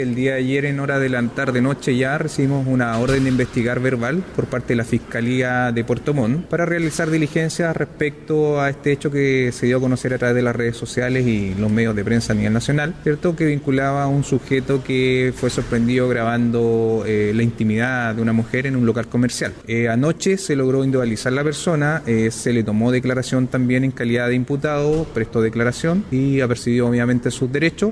El día de ayer, en hora de la tarde-noche, ya recibimos una orden de investigar verbal por parte de la Fiscalía de Puerto Montt para realizar diligencias respecto a este hecho que se dio a conocer a través de las redes sociales y los medios de prensa a nivel nacional, ¿cierto? Que vinculaba a un sujeto que fue sorprendido grabando eh, la intimidad de una mujer en un local comercial. Eh, anoche se logró individualizar la persona, eh, se le tomó declaración también en calidad de imputado, prestó declaración y ha percibido obviamente sus derechos.